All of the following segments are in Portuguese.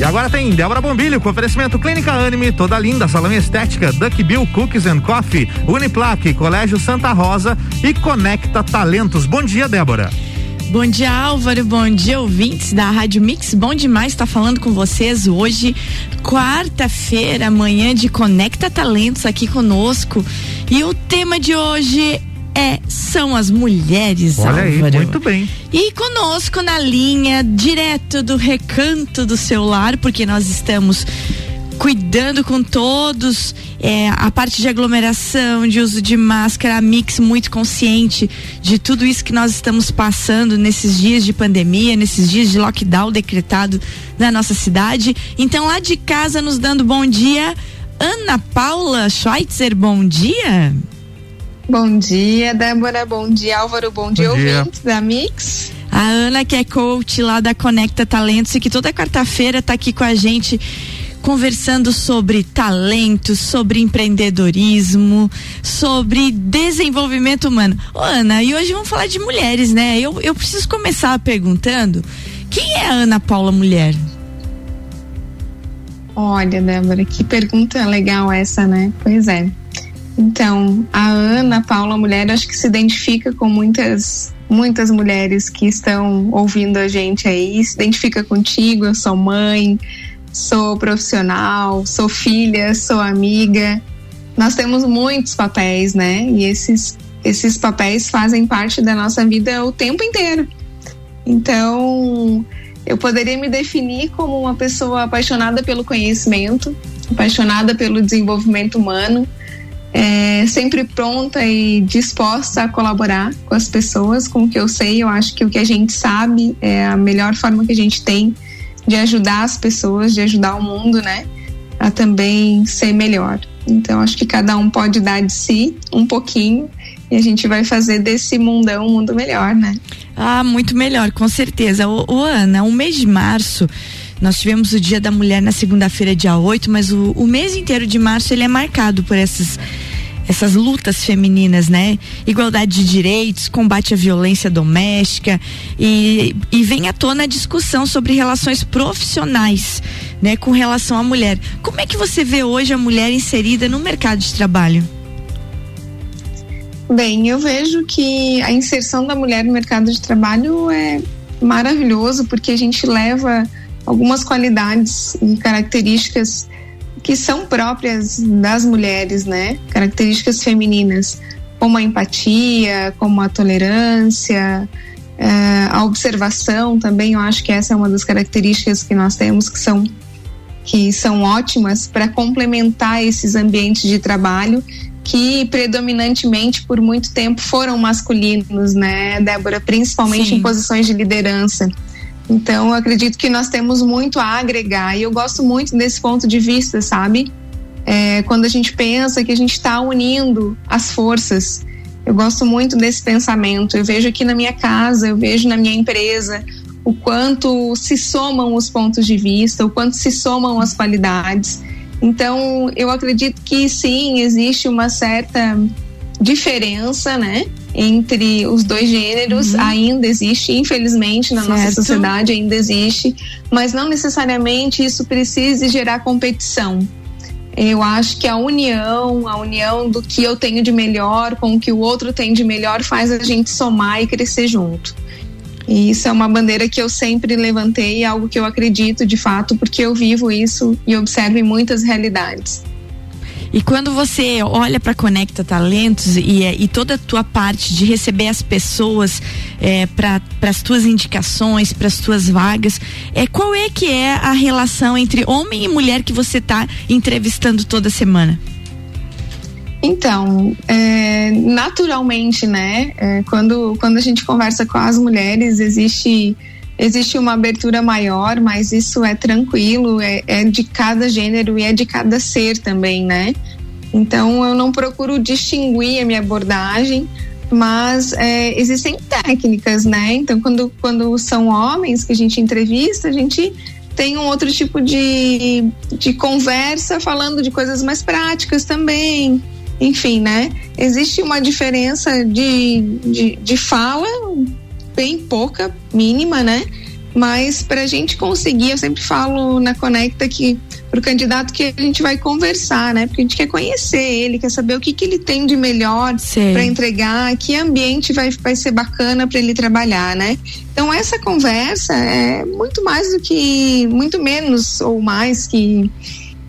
E agora tem Débora Bombilho com oferecimento Clínica Anime, toda linda, salão estética, Duck Bill Cookies and Coffee, Uniplaque, Colégio Santa Rosa e Conecta Talentos. Bom dia, Débora. Bom dia, Álvaro. Bom dia, ouvintes da Rádio Mix. Bom demais estar falando com vocês hoje, quarta-feira, manhã de Conecta Talentos aqui conosco. E o tema de hoje é são as mulheres. Olha Álvaro. aí, muito bem. E conosco na linha, direto do recanto do celular, porque nós estamos cuidando com todos é, a parte de aglomeração, de uso de máscara, a Mix muito consciente de tudo isso que nós estamos passando nesses dias de pandemia, nesses dias de lockdown decretado na nossa cidade. Então, lá de casa, nos dando bom dia, Ana Paula Schweitzer, bom dia. Bom dia, Débora. Bom dia, Álvaro. Bom dia, Bom dia. ouvintes da Mix. A Ana, que é coach lá da Conecta Talentos e que toda quarta-feira está aqui com a gente conversando sobre talentos, sobre empreendedorismo, sobre desenvolvimento humano. Ô, Ana, e hoje vamos falar de mulheres, né? Eu, eu preciso começar perguntando: quem é a Ana Paula Mulher? Olha, Débora, que pergunta legal essa, né? Pois é. Então, a Ana Paula Mulher, acho que se identifica com muitas muitas mulheres que estão ouvindo a gente aí, se identifica contigo, eu sou mãe, sou profissional, sou filha, sou amiga. Nós temos muitos papéis, né? E esses esses papéis fazem parte da nossa vida o tempo inteiro. Então, eu poderia me definir como uma pessoa apaixonada pelo conhecimento, apaixonada pelo desenvolvimento humano, é, sempre pronta e disposta a colaborar com as pessoas, com o que eu sei. Eu acho que o que a gente sabe é a melhor forma que a gente tem de ajudar as pessoas, de ajudar o mundo, né? A também ser melhor. Então, acho que cada um pode dar de si um pouquinho e a gente vai fazer desse mundão um mundo melhor, né? Ah, muito melhor, com certeza. Ô, Ana, o mês de março. Nós tivemos o Dia da Mulher na segunda-feira, dia 8, mas o, o mês inteiro de março ele é marcado por essas essas lutas femininas, né? Igualdade de direitos, combate à violência doméstica e, e vem à tona a discussão sobre relações profissionais, né, com relação à mulher. Como é que você vê hoje a mulher inserida no mercado de trabalho? Bem, eu vejo que a inserção da mulher no mercado de trabalho é maravilhoso porque a gente leva algumas qualidades e características que são próprias das mulheres, né? Características femininas, como a empatia, como a tolerância, eh, a observação também. Eu acho que essa é uma das características que nós temos que são que são ótimas para complementar esses ambientes de trabalho que predominantemente por muito tempo foram masculinos, né, Débora, principalmente Sim. em posições de liderança. Então, acredito que nós temos muito a agregar e eu gosto muito desse ponto de vista, sabe? É, quando a gente pensa que a gente está unindo as forças, eu gosto muito desse pensamento. Eu vejo aqui na minha casa, eu vejo na minha empresa o quanto se somam os pontos de vista, o quanto se somam as qualidades. Então, eu acredito que sim, existe uma certa diferença, né? Entre os dois gêneros, Uhum. ainda existe, infelizmente, na nossa Certo. sociedade ainda existe, mas não necessariamente isso precise gerar competição. Eu acho que a união, a união do que eu tenho de melhor com o que o outro tem de melhor faz a gente somar e crescer junto. E isso é uma bandeira que eu sempre levantei, algo que eu acredito de fato, porque eu vivo isso e observo em muitas realidades. E quando você olha para Conecta Talentos e, é- e toda a tua parte de receber as pessoas é, para as tuas indicações, para as tuas vagas, é, qual é que é a relação entre homem e mulher que você está entrevistando toda semana? Então, é, naturalmente, né? é, quando, quando a gente conversa com as mulheres, existe, existe uma abertura maior, mas isso é tranquilo, é, é de cada gênero e é de cada ser também, né? Então, eu não procuro distinguir a minha abordagem, mas é, existem técnicas, né? Então, quando, quando são homens que a gente entrevista, a gente tem um outro tipo de, de conversa falando de coisas mais práticas também. Enfim, né? Existe uma diferença de, de, de fala bem pouca, mínima, né? Mas para a gente conseguir, eu sempre falo na Conecta que para o candidato que a gente vai conversar, né? Porque a gente quer conhecer ele, quer saber o que, que ele tem de melhor para entregar, que ambiente vai, vai ser bacana para ele trabalhar, né? Então essa conversa é muito mais do que, muito menos ou mais que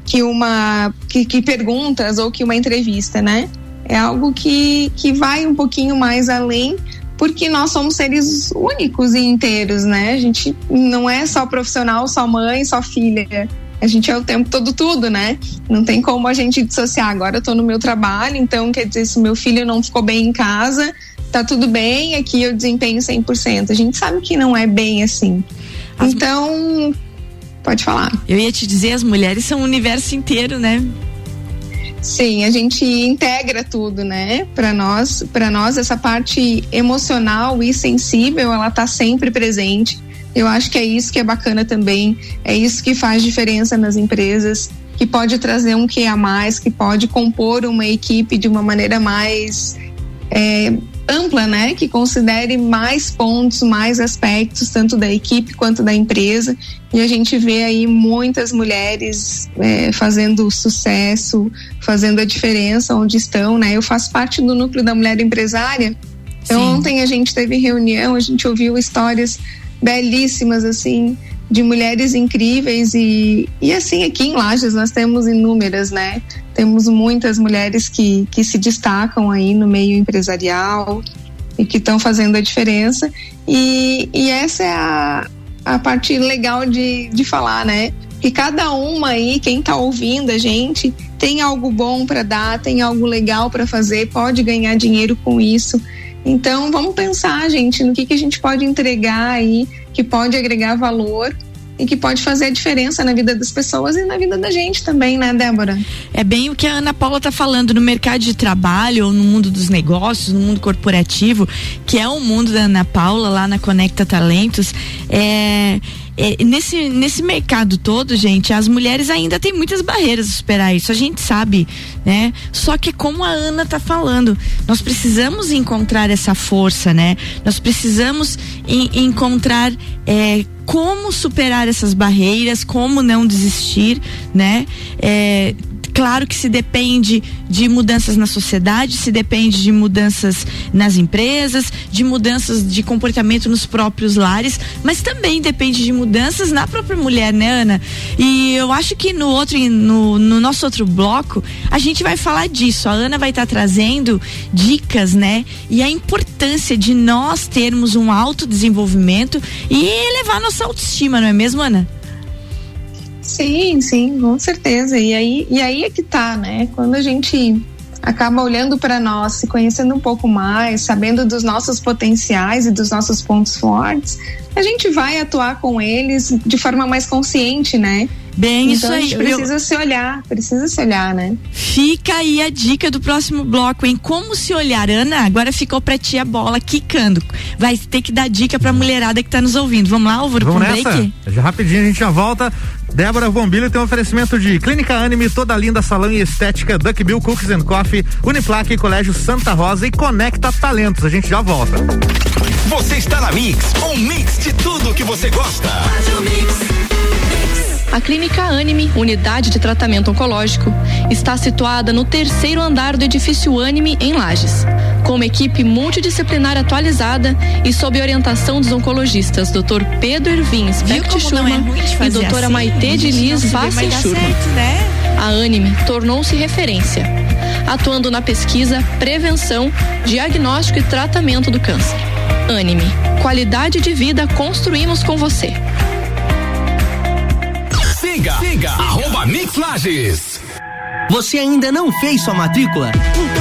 que uma que, que perguntas ou que uma entrevista, né? É algo que, que vai um pouquinho mais além porque nós somos seres únicos e inteiros, né? A gente não é só profissional, só mãe, só filha. A gente é o tempo todo tudo, né? Não tem como a gente dissociar. Agora eu tô no meu trabalho, então quer dizer, se meu filho não ficou bem em casa, tá tudo bem, aqui eu desempenho 100%. A gente sabe que não é bem assim. As... Então, pode falar. Eu ia te dizer, as mulheres são o universo inteiro, né? Sim, a gente integra tudo, né? Para nós, para nós essa parte emocional e sensível, ela tá sempre presente. Eu acho que é isso que é bacana também, é isso que faz diferença nas empresas, que pode trazer um que a mais, que pode compor uma equipe de uma maneira mais é, ampla, né? Que considere mais pontos, mais aspectos, tanto da equipe quanto da empresa. E a gente vê aí muitas mulheres é, fazendo sucesso, fazendo a diferença onde estão, né? Eu faço parte do núcleo da mulher empresária. Então, ontem a gente teve reunião, a gente ouviu histórias belíssimas, assim, de mulheres incríveis e, e assim aqui em Lages nós temos inúmeras, né? Temos muitas mulheres que, que se destacam aí no meio empresarial e que estão fazendo a diferença e, e essa é a, a parte legal de, de falar, né? Que cada uma aí, quem está ouvindo a gente, tem algo bom para dar, tem algo legal para fazer, pode ganhar dinheiro com isso. Então vamos pensar, gente, no que, que a gente pode entregar aí que pode agregar valor e que pode fazer a diferença na vida das pessoas e na vida da gente também, né, Débora? É bem o que a Ana Paula está falando no mercado de trabalho ou no mundo dos negócios, no mundo corporativo, que é o mundo da Ana Paula lá na Conecta Talentos. É, é, nesse, nesse mercado todo, gente, as mulheres ainda têm muitas barreiras a superar isso, a gente sabe, né? Só que como a Ana tá falando, nós precisamos encontrar essa força, né? Nós precisamos em, encontrar é, como superar essas barreiras, como não desistir, né? É, Claro que se depende de mudanças na sociedade, se depende de mudanças nas empresas, de mudanças de comportamento nos próprios lares, mas também depende de mudanças na própria mulher, né, Ana? E eu acho que no outro, no, no nosso outro bloco, a gente vai falar disso. A Ana vai estar tá trazendo dicas, né? E a importância de nós termos um autodesenvolvimento e elevar nossa autoestima, não é mesmo, Ana? Sim, sim, com certeza. E aí, e aí é que tá, né? Quando a gente acaba olhando para nós, se conhecendo um pouco mais, sabendo dos nossos potenciais e dos nossos pontos fortes, a gente vai atuar com eles de forma mais consciente, né? Bem, então isso aí. a gente precisa eu... se olhar, precisa se olhar, né? Fica aí a dica do próximo bloco, em como se olhar. Ana, agora ficou pra ti a bola quicando. Vai ter que dar dica pra mulherada que tá nos ouvindo. Vamos lá, Álvaro, Vamos nessa? break? Já rapidinho a gente já volta. Débora Bombilho tem um oferecimento de Clínica Anime, toda linda salão e estética, Duckbill Cookies and Coffee, Uniplaque, Colégio Santa Rosa e Conecta Talentos. A gente já volta. Você está na Mix, um mix de tudo que você gosta. Faz o mix. A Clínica Anime, unidade de tratamento oncológico, está situada no terceiro andar do edifício Anime, em Lages. Com uma equipe multidisciplinar atualizada e sob orientação dos oncologistas Dr. Pedro Ervin Specht Schurman é e doutora assim, Maite de Liz Vassi Schurman. Né? A Anime tornou-se referência, atuando na pesquisa, prevenção, diagnóstico e tratamento do câncer. Anime, qualidade de vida construímos com você. Siga, siga, arroba Mix Lages. Você ainda não fez sua matrícula? Então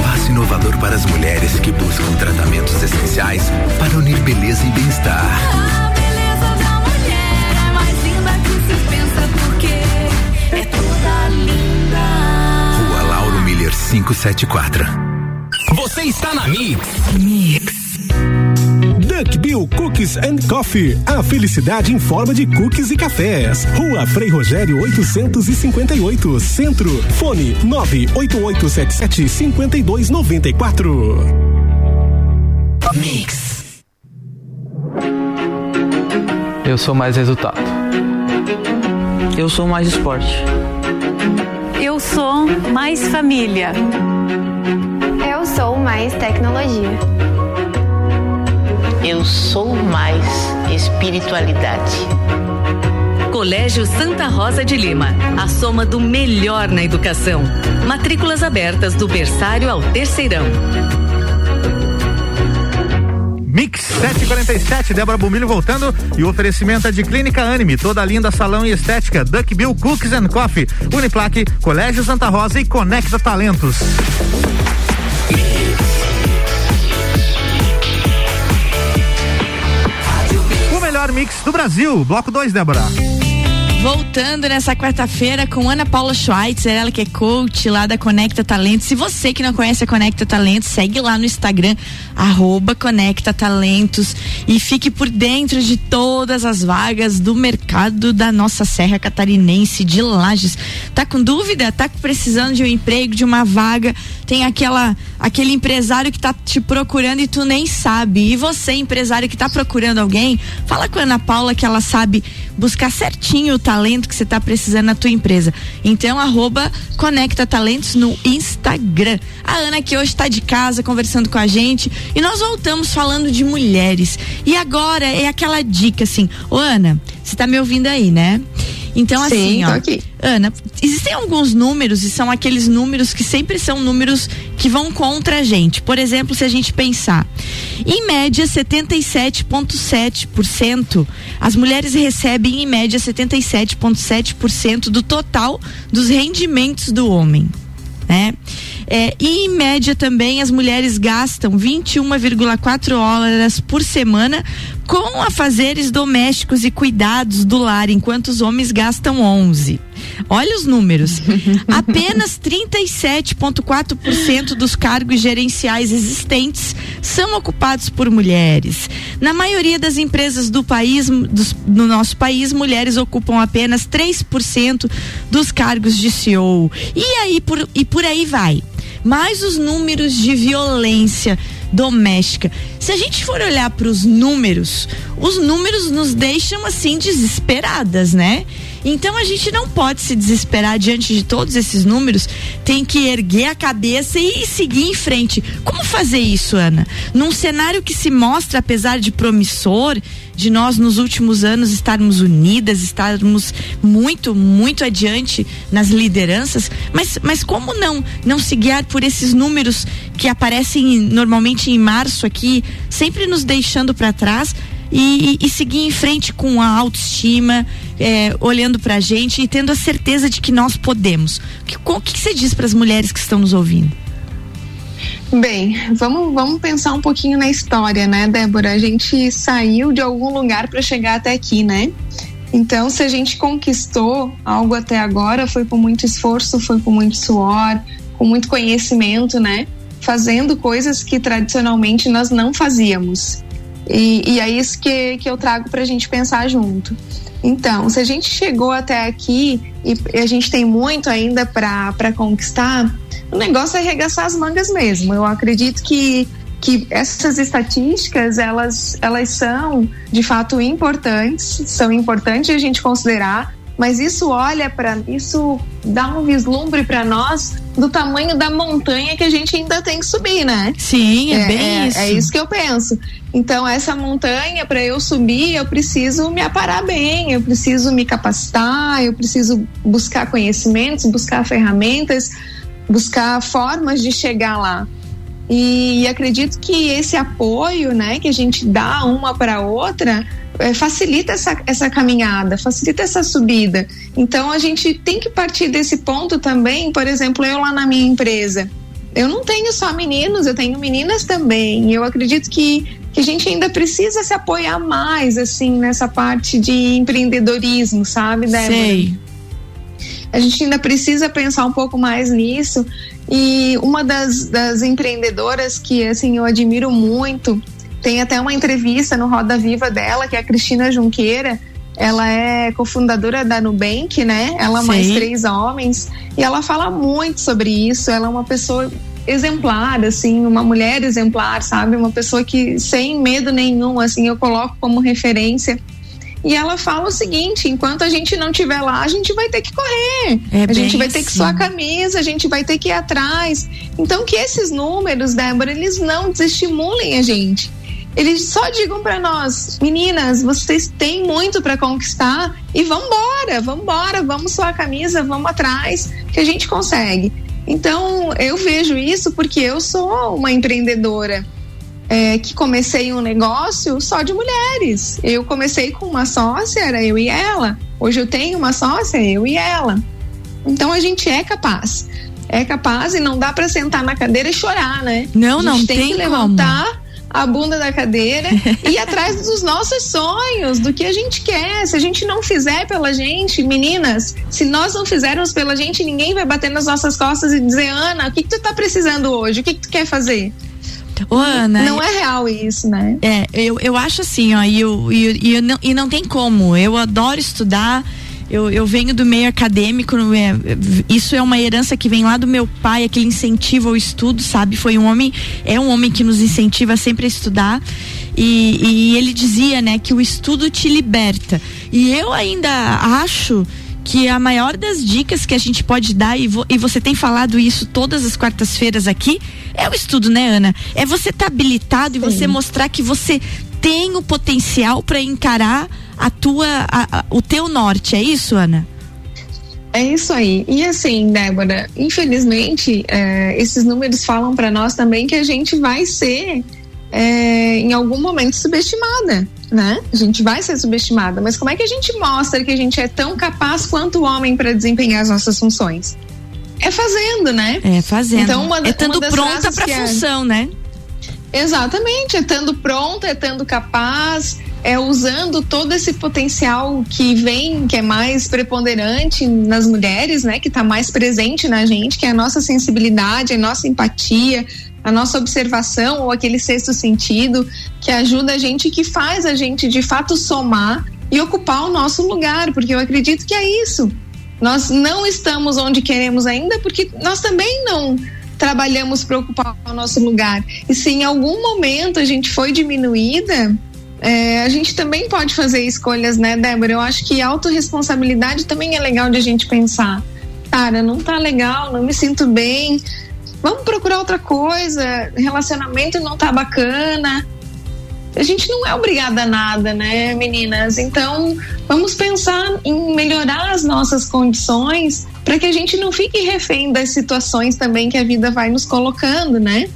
Espaço inovador para as mulheres que buscam tratamentos essenciais para unir beleza e bem-estar. A beleza da mulher é mais linda que se pensa porque é toda linda. Rua Lauro Miller 574. Você está na Mix. Duck Bill Cookies and Coffee. A felicidade em forma de cookies e cafés. Rua Frei Rogério 858, Centro. Fone 98877 5294. Eu sou mais resultado. Eu sou mais esporte. Eu sou mais família. Eu sou mais tecnologia. Eu sou mais espiritualidade. Colégio Santa Rosa de Lima, a soma do melhor na educação. Matrículas abertas do berçário ao terceirão. Mix 747, Débora Bombilho voltando e o oferecimento é de Clínica Anime, toda linda salão e estética, Duck Bill Cookies and Coffee, Uniplaque, Colégio Santa Rosa e Conecta Talentos. Melhor mix do Brasil, bloco 2, Débora. Voltando nessa quarta-feira com Ana Paula Schweitzer, ela que é coach lá da Conecta Talentos. Se você que não conhece a Conecta Talentos, segue lá no Instagram, arroba Conecta Talentos e fique por dentro de todas as vagas do mercado da nossa Serra Catarinense de Lages. Tá com dúvida? Tá precisando de um emprego, de uma vaga? Tem aquela aquele empresário que tá te procurando e tu nem sabe. E você, empresário que tá procurando alguém, fala com a Ana Paula que ela sabe buscar certinho o talento que você tá precisando na tua empresa. Então, arroba Conecta Talentos no Instagram. A Ana que hoje está de casa conversando com a gente e nós voltamos falando de mulheres. E agora é aquela dica assim, ô Ana, você tá me ouvindo aí, né? Então, assim, Sim, tô ó. aqui. Ana, existem alguns números e são aqueles números que sempre são números que vão contra a gente. Por exemplo, se a gente pensar, em média 77,7% as mulheres recebem em média 77,7% do total dos rendimentos do homem. Né? É, e em média também as mulheres gastam 21,4 horas por semana com afazeres domésticos e cuidados do lar, enquanto os homens gastam 11. Olha os números. Apenas 37,4% dos cargos gerenciais existentes são ocupados por mulheres. Na maioria das empresas do país, dos, no nosso país, mulheres ocupam apenas 3% dos cargos de CEO. E aí por, e por aí vai. Mais os números de violência doméstica. Se a gente for olhar para os números, os números nos deixam assim desesperadas, né? Então a gente não pode se desesperar diante de todos esses números, tem que erguer a cabeça e seguir em frente. Como fazer isso, Ana? Num cenário que se mostra, apesar de promissor, de nós nos últimos anos estarmos unidas, estarmos muito, muito adiante nas lideranças, mas, mas como não não se guiar por esses números que aparecem normalmente em março aqui, sempre nos deixando para trás? E, e, seguir em frente com a autoestima, é, olhando pra gente e tendo a certeza de que nós podemos. O que, que você diz para as mulheres que estão nos ouvindo? Bem, vamos, vamos pensar um pouquinho na história, né, Débora? A gente saiu de algum lugar para chegar até aqui, né? Então, se a gente conquistou algo até agora, foi com muito esforço, foi com muito suor, com muito conhecimento, né? Fazendo coisas que tradicionalmente nós não fazíamos. E, e é isso que, que eu trago para a gente pensar junto. Então, se a gente chegou até aqui e a gente tem muito ainda para conquistar, o negócio é arregaçar as mangas mesmo. Eu acredito que, que essas estatísticas, elas, elas são de fato importantes, são importantes a gente considerar, mas isso olha para isso dá um vislumbre para nós do tamanho da montanha que a gente ainda tem que subir, né? Sim, é, bem é, isso. É isso que eu penso. Então essa montanha para eu subir, eu preciso me aparar bem, eu preciso me capacitar, eu preciso buscar conhecimentos, buscar ferramentas, buscar formas de chegar lá. E, acredito que esse apoio, né, que a gente dá uma para outra, é, facilita essa, essa caminhada, facilita essa subida. Então a gente tem que partir desse ponto também, por exemplo, eu lá na minha empresa. Eu não tenho só meninos, eu tenho meninas também. Eu acredito que, que a gente ainda precisa se apoiar mais, assim, nessa parte de empreendedorismo, sabe, Débora? Sei. A gente ainda precisa pensar um pouco mais nisso. E uma das, das empreendedoras que, assim, eu admiro muito, tem até uma entrevista no Roda Viva dela, que é a Cristina Junqueira. Ela é cofundadora da Nubank, né? Ela Sim. mais três homens. E ela fala muito sobre isso. Ela é uma pessoa exemplar, assim, uma mulher exemplar, sabe? Uma pessoa que sem medo nenhum, assim, eu coloco como referência. E ela fala o seguinte: enquanto a gente não estiver lá, a gente vai ter que correr. É a gente vai ter que assim. suar a camisa, a gente vai ter que ir atrás. Então, que esses números, Débora, eles não desestimulem a gente. Eles só digam para nós, meninas, vocês têm muito para conquistar e vambora, vambora, vamos suar a camisa, vamos atrás, que a gente consegue. Então, eu vejo isso porque eu sou uma empreendedora é, que comecei um negócio só de mulheres. Eu comecei com uma sócia, era eu e ela. Hoje eu tenho uma sócia, eu e ela. Então a gente é capaz. É capaz e não dá para sentar na cadeira e chorar, né? Não, não tem, tem que levantar a bunda da cadeira e atrás dos nossos sonhos, do que a gente quer. Se a gente não fizer pela gente, meninas, se nós não fizermos pela gente, ninguém vai bater nas nossas costas e dizer, Ana, o que, que tu tá precisando hoje? O que, que tu quer fazer? Ô, Ana, não é real isso, né? É, eu, eu acho assim, ó, e, eu, e, eu- e, eu não, e não tem como. Eu adoro estudar. Eu, eu venho do meio acadêmico, é- isso é uma herança que vem lá do meu pai, aquele incentivo ao estudo, sabe? Foi um homem, é um homem que nos incentiva sempre a estudar. E, e ele dizia, né, que o estudo te liberta. E eu ainda acho que a maior das dicas que a gente pode dar, e, vo- e você tem falado isso todas as quartas-feiras aqui, é o estudo, né, Ana? É você estar habilitado e você mostrar que você tem o potencial para encarar a tua, a- a- o teu norte. É isso, Ana? É isso aí. E assim, Débora, infelizmente, é, esses números falam para nós também que a gente vai ser, é, em algum momento, subestimada, né? A gente vai ser subestimada. Mas como é que a gente mostra que a gente é tão capaz quanto o homem para desempenhar as nossas funções? É fazendo, né? É fazendo. Então, uma, é estando pronta para que é- função, né? Exatamente, é estando pronta, é estando capaz, é usando todo esse potencial que vem, que é mais preponderante nas mulheres, né? Que está mais presente na gente, que é a nossa sensibilidade, a nossa empatia, a nossa observação ou aquele sexto sentido que ajuda a gente, que faz a gente de fato somar e ocupar o nosso lugar, porque eu acredito que é isso. Nós não estamos onde queremos ainda, porque nós também não trabalhamos para ocupar o nosso lugar. E se em algum momento a gente foi diminuída, é, a gente também pode fazer escolhas, né, Débora? Eu acho que autorresponsabilidade também é legal de a gente pensar. Cara, não tá legal, não me sinto bem. Vamos procurar outra coisa. Relacionamento não tá bacana. A gente não é obrigada a nada, né, meninas? Então, vamos pensar em melhorar as nossas condições para que a gente não fique refém das situações também que a vida vai nos colocando, né?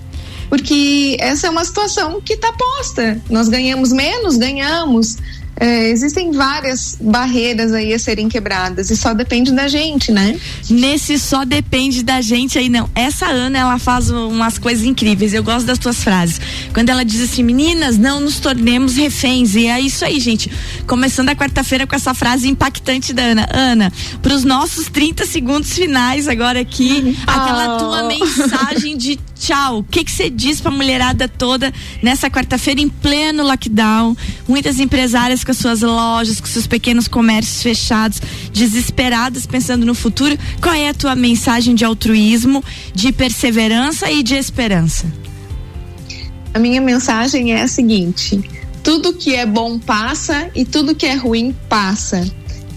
Porque essa é uma situação que está posta. Nós ganhamos menos, ganhamos. É, existem várias barreiras aí a serem quebradas e só depende da gente, né? Nesse só depende da gente aí, não. Essa Ana, ela faz umas coisas incríveis. Eu gosto das tuas frases. Quando ela diz assim, meninas, não nos tornemos reféns. E é isso aí, gente. Começando a quarta-feira com essa frase impactante da Ana. Ana, para os nossos 30 segundos finais agora aqui, aquela Oh. tua mensagem de tchau. O que que você diz pra mulherada toda nessa quarta-feira em pleno lockdown? Muitas empresárias com as suas lojas, com seus pequenos comércios fechados, desesperadas pensando no futuro. Qual é a tua mensagem de altruísmo, de perseverança e de esperança? A minha mensagem é a seguinte: tudo que é bom passa e tudo que é ruim passa.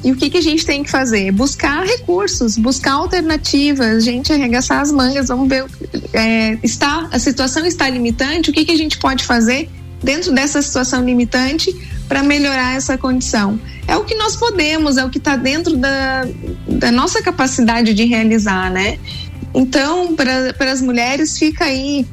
E o que, que a gente tem que fazer? Buscar recursos, buscar alternativas, gente arregaçar as mangas, vamos ver. É, está, a situação está limitante, o que, que a gente pode fazer dentro dessa situação limitante para melhorar essa condição? É o que nós podemos, é o que está dentro da, da nossa capacidade de realizar, né? Então, para as mulheres, fica aí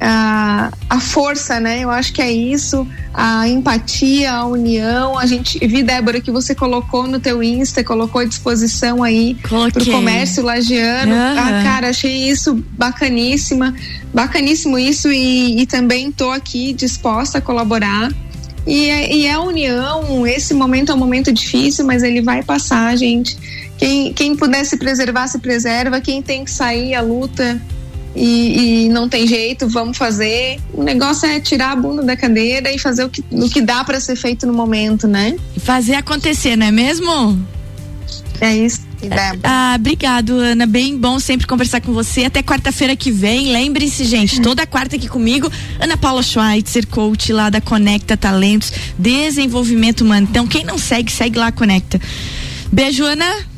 a, a força, né? Eu acho que é isso, a empatia, a união. A gente vi, Débora, que você colocou no teu Insta, colocou à disposição aí Coloquei. pro comércio lagiano. Aham. Ah, cara, achei isso bacaníssima, bacaníssimo isso e, e também tô aqui disposta a colaborar. E é, e é a união, esse momento é um momento difícil, mas ele vai passar, gente. Quem, quem puder se preservar, se preserva. Quem tem que sair a luta e, e não tem jeito, vamos fazer. O negócio é tirar a bunda da cadeira e fazer o que, o que dá para ser feito no momento, né? Fazer acontecer, não é mesmo? É isso. Débora. Ah, obrigado, Ana. Bem bom sempre conversar com você. Até quarta-feira que vem. Lembre-se, gente, toda quarta aqui comigo, Ana Paula Schweitzer, coach lá da Conecta Talentos, Desenvolvimento Humano. Então, quem não segue, segue lá Conecta. Beijo, Ana.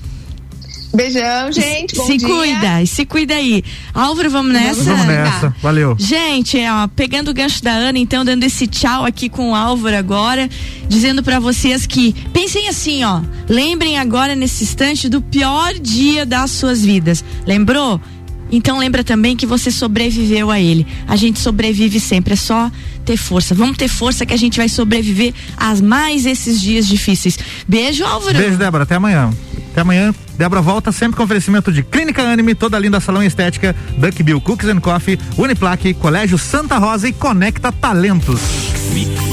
Beijão, gente. Bom se dia. cuida, e se cuida aí. Álvaro, vamos nessa? Vamos nessa. Valeu. Gente, ó, pegando o gancho da Ana, então, dando esse tchau aqui com o Álvaro agora, dizendo pra vocês que pensem assim, ó, lembrem agora nesse instante do pior dia das suas vidas. Lembrou? Então lembra também que você sobreviveu a ele. A gente sobrevive sempre, é só ter força. Vamos ter força que a gente vai sobreviver a mais esses dias difíceis. Beijo, Álvaro. Beijo, Débora. Até amanhã. Até amanhã. Débora volta sempre com oferecimento de Clínica Anime, toda linda salão estética, Duck Bill Cookies and Coffee, Uniplaque, Colégio Santa Rosa e Conecta Talentos. Mix